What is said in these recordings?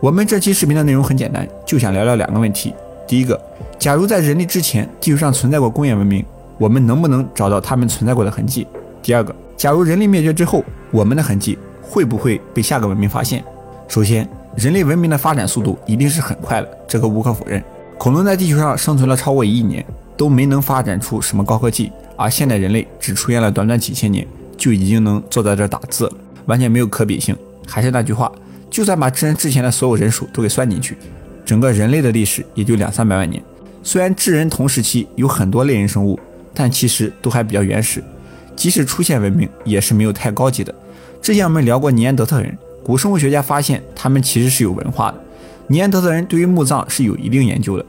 我们这期视频的内容很简单，就想聊聊两个问题。第一个，假如在人类之前地球上存在过工业文明，我们能不能找到他们存在过的痕迹？第二个，假如人类灭绝之后，我们的痕迹会不会被下个文明发现？首先，人类文明的发展速度一定是很快的，这个无可否认。恐龙在地球上生存了超过一亿年，都没能发展出什么高科技，而现代人类只出现了短短几千年，就已经能坐在这打字了，完全没有可比性。还是那句话，就算把智人之前的所有人数都给算进去，整个人类的历史也就两三百万年。虽然智人同时期有很多类人生物，但其实都还比较原始，即使出现文明，也是没有太高级的。之前我们聊过尼安德特人，古生物学家发现他们其实是有文化的。尼安德特人对于墓葬是有一定研究的，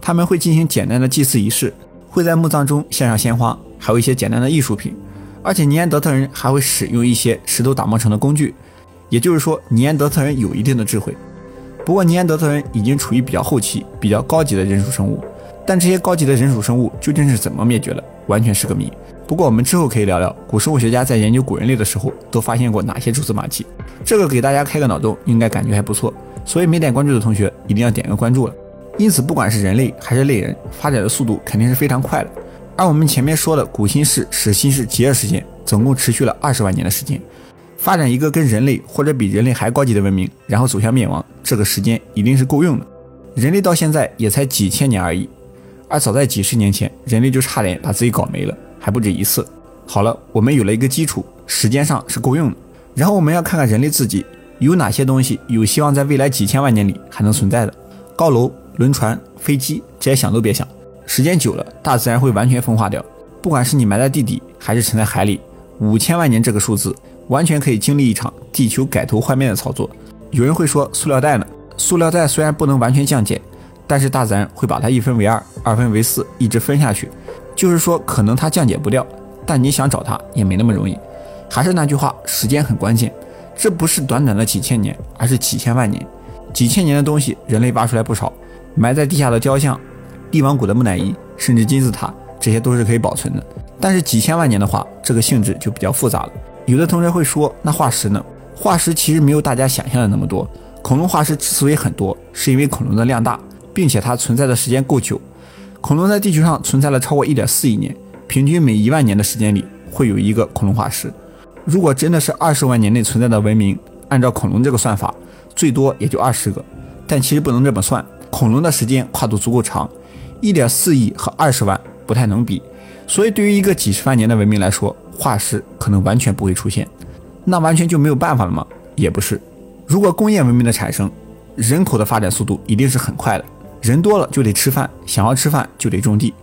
他们会进行简单的祭祀仪式，会在墓葬中献上鲜花，还有一些简单的艺术品。而且尼安德特人还会使用一些石头打磨成的工具，也就是说尼安德特人有一定的智慧。不过尼安德特人已经处于比较后期、比较高级的人属生物，但这些高级的人属生物究竟是怎么灭绝的，完全是个谜。不过我们之后可以聊聊古生物学家在研究古人类的时候都发现过哪些蛛丝马迹，这个给大家开个脑洞，应该感觉还不错。所以没点关注的同学一定要点个关注了。因此，不管是人类还是类人，发展的速度肯定是非常快的。而我们前面说的古新世、始新世极热时间，总共持续了二十万年的时间。发展一个跟人类或者比人类还高级的文明，然后走向灭亡，这个时间一定是够用的。人类到现在也才几千年而已，而早在几十年前，人类就差点把自己搞没了，还不止一次。好了，我们有了一个基础，时间上是够用的。然后我们要看看人类自己。有哪些东西有希望在未来几千万年里还能存在的？高楼、轮船、飞机，这些想都别想。时间久了，大自然会完全风化掉。不管是你埋在地底，还是沉在海里，五千万年这个数字，完全可以经历一场地球改头换面的操作。有人会说，塑料袋呢？塑料袋虽然不能完全降解，但是大自然会把它一分为二，二分为四，一直分下去。就是说，可能它降解不掉，但你想找它也没那么容易。还是那句话，时间很关键。这不是短短的几千年，而是几千万年。几千年的东西，人类挖出来不少，埋在地下的雕像、帝王谷的木乃伊，甚至金字塔，这些都是可以保存的。但是几千万年的话，这个性质就比较复杂了。有的同学会说，那化石呢？化石其实没有大家想象的那么多。恐龙化石之所以很多，是因为恐龙的量大，并且它存在的时间够久。恐龙在地球上存在了超过一点四亿年，平均每一万年的时间里会有一个恐龙化石。如果真的是二十万年内存在的文明，按照恐龙这个算法，最多也就二十个。但其实不能这么算，恐龙的时间跨度足够长，一点四亿和二十万不太能比。所以对于一个几十万年的文明来说，化石可能完全不会出现。那完全就没有办法了吗？也不是。如果工业文明的产生，人口的发展速度一定是很快的。人多了就得吃饭，想要吃饭就得种地，